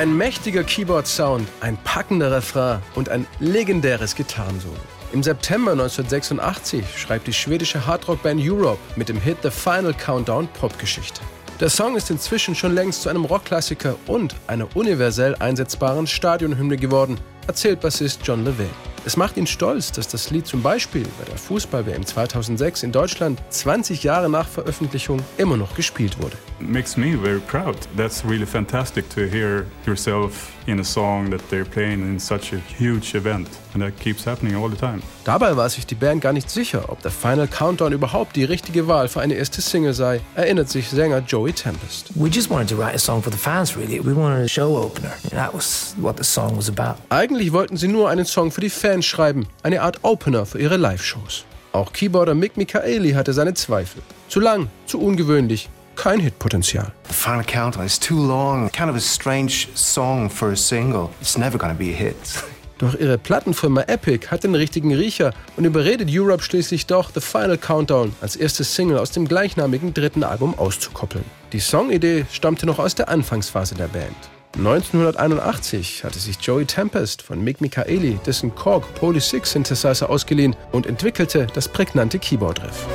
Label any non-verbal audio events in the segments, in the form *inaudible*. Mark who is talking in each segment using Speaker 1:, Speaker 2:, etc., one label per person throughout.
Speaker 1: Ein mächtiger Keyboard-Sound, ein packender Refrain und ein legendäres Gitarrensolo. Im September 1986 schreibt die schwedische Hardrock-Band Europe mit dem Hit The Final Countdown Popgeschichte. Der Song ist inzwischen schon längst zu einem Rockklassiker und einer universell einsetzbaren Stadionhymne geworden, erzählt Bassist John Levine. Es macht ihn stolz, dass das Lied zum Beispiel bei der Fußball-WM 2006 in Deutschland 20 Jahre nach Veröffentlichung immer noch gespielt wurde.
Speaker 2: Makes me very proud. That's really fantastic to hear yourself in a song that they're playing in such a huge event. And that keeps happening all the time.
Speaker 1: Dabei war sich die Band gar nicht sicher, ob der Final Countdown überhaupt die richtige Wahl für eine erste Single sei, erinnert sich Sänger Joey Tempest.
Speaker 3: We just wanted to write a song for the fans, really. We wanted a show opener. That was what the song was about.
Speaker 1: Eigentlich wollten sie nur einen Song für die Fans schreiben, eine Art Opener für ihre Live-Shows. Auch Keyboarder Mick Michaeli hatte seine Zweifel. Zu lang, zu ungewöhnlich, kein Hitpotenzial.
Speaker 4: The final countdown is too long. Kind of a strange song for a single. It's never gonna be a hit. *laughs*
Speaker 1: Doch ihre Plattenfirma Epic hat den richtigen Riecher und überredet Europe schließlich doch, The Final Countdown als erste Single aus dem gleichnamigen dritten Album auszukoppeln. Die Songidee stammte noch aus der Anfangsphase der Band. 1981 hatte sich Joey Tempest von Mick Michaeli dessen Korg Poly 6 Synthesizer ausgeliehen und entwickelte das prägnante Keyboard-Riff.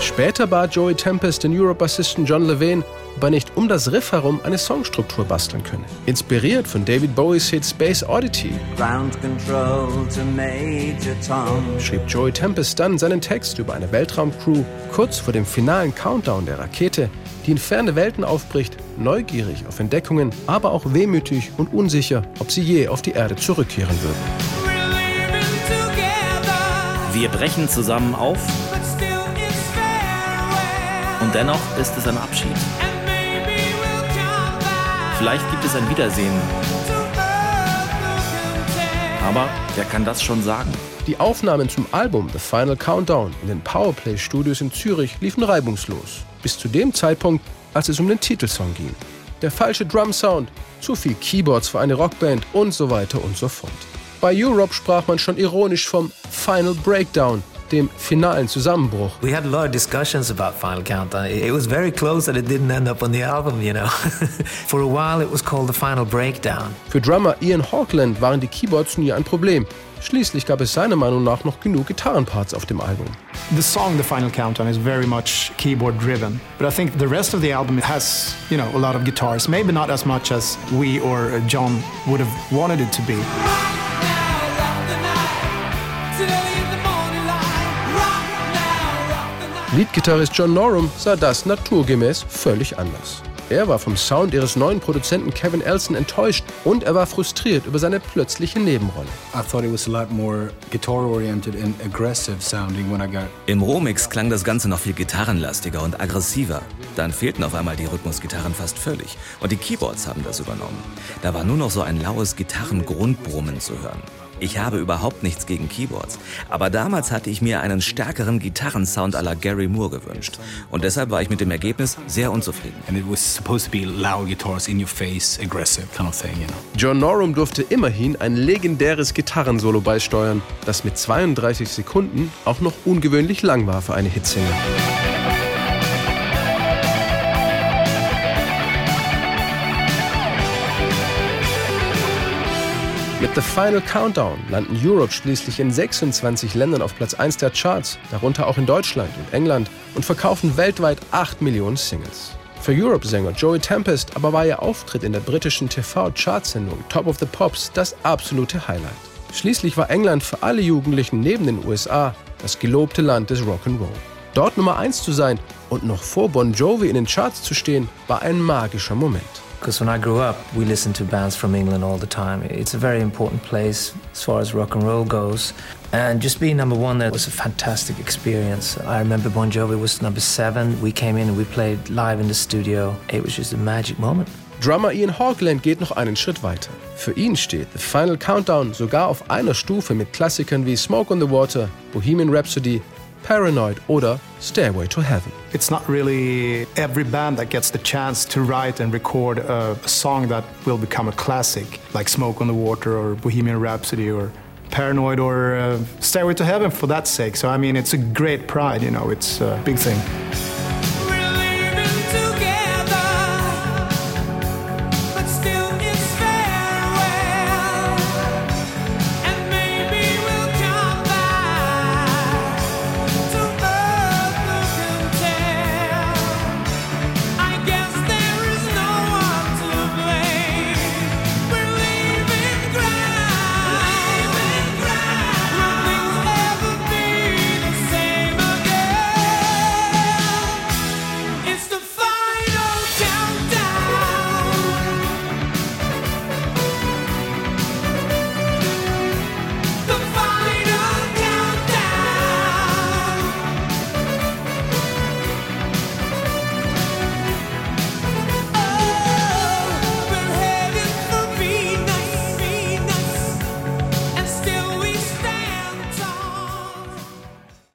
Speaker 1: Später bat Joey Tempest den Europe-Bassisten John Levine, ob er nicht um das Riff herum eine Songstruktur basteln könne. Inspiriert von David Bowies Hit Space Oddity schrieb Joey Tempest dann seinen Text über eine Weltraumcrew kurz vor dem finalen Countdown der Rakete, die in ferne Welten aufbricht, neugierig auf Entdeckungen, aber auch wehmütig und unsicher, ob sie je auf die Erde zurückkehren würden.
Speaker 5: Wir brechen zusammen auf und dennoch ist es ein Abschied. Vielleicht gibt es ein Wiedersehen. Aber wer kann das schon sagen?
Speaker 1: Die Aufnahmen zum Album The Final Countdown in den Powerplay Studios in Zürich liefen reibungslos. Bis zu dem Zeitpunkt, als es um den Titelsong ging. Der falsche Drum-Sound, zu viel Keyboards für eine Rockband und so weiter und so fort. Bei Europe sprach man schon ironisch vom Final Breakdown, dem finalen Zusammenbruch.
Speaker 3: We had a lot of discussions about Final Countdown. Uh, it was very close that it didn't end up on the album, you know. *laughs* For a while it was called the Final Breakdown.
Speaker 1: Für Drummer Ian Hawkland waren die Keyboards nie ein Problem. Schließlich gab es seiner Meinung nach noch genug Gitarrenparts auf dem Album.
Speaker 6: The song The Final Countdown is very much keyboard driven, but I think the rest of the album has, you know, a lot of guitars. Maybe not as much as we or John would have wanted it to be.
Speaker 1: Leadgitarrist John Norum sah das naturgemäß völlig anders. Er war vom Sound ihres neuen Produzenten Kevin Elson enttäuscht und er war frustriert über seine plötzliche Nebenrolle.
Speaker 5: Im Rohmix klang das Ganze noch viel gitarrenlastiger und aggressiver. Dann fehlten auf einmal die Rhythmusgitarren fast völlig und die Keyboards haben das übernommen. Da war nur noch so ein laues Gitarrengrundbrummen zu hören. Ich habe überhaupt nichts gegen Keyboards, aber damals hatte ich mir einen stärkeren Gitarrensound à la Gary Moore gewünscht und deshalb war ich mit dem Ergebnis sehr unzufrieden.
Speaker 1: John Norum durfte immerhin ein legendäres Gitarrensolo beisteuern, das mit 32 Sekunden auch noch ungewöhnlich lang war für eine Hitsingle. Mit The Final Countdown landen Europe schließlich in 26 Ländern auf Platz 1 der Charts, darunter auch in Deutschland und England, und verkaufen weltweit 8 Millionen Singles. Für Europe-Sänger Joey Tempest aber war ihr Auftritt in der britischen TV-Chartsendung Top of the Pops das absolute Highlight. Schließlich war England für alle Jugendlichen neben den USA das gelobte Land des Rock'n'Roll. Dort Nummer 1 zu sein und noch vor Bon Jovi in den Charts zu stehen, war ein magischer Moment.
Speaker 3: Because when I grew up, we listened to bands from England all the time. It's a very important place as far as rock and roll goes. And just being number one there was a fantastic experience. I remember Bon Jovi was number seven. We came in and we played live in the studio. It was just a magic moment.
Speaker 1: Drummer Ian Hawkland geht noch einen Schritt weiter. Für ihn steht The Final Countdown sogar auf einer Stufe mit Klassikern wie Smoke on the Water, Bohemian Rhapsody Paranoid oder Stairway to Heaven.
Speaker 6: It's not really every band that gets the chance to write and record a, song that will become a classic, like Smoke on the Water or Bohemian Rhapsody or Paranoid or uh, Stairway to Heaven for that sake. So, I mean, it's a great pride, you know, it's a big thing.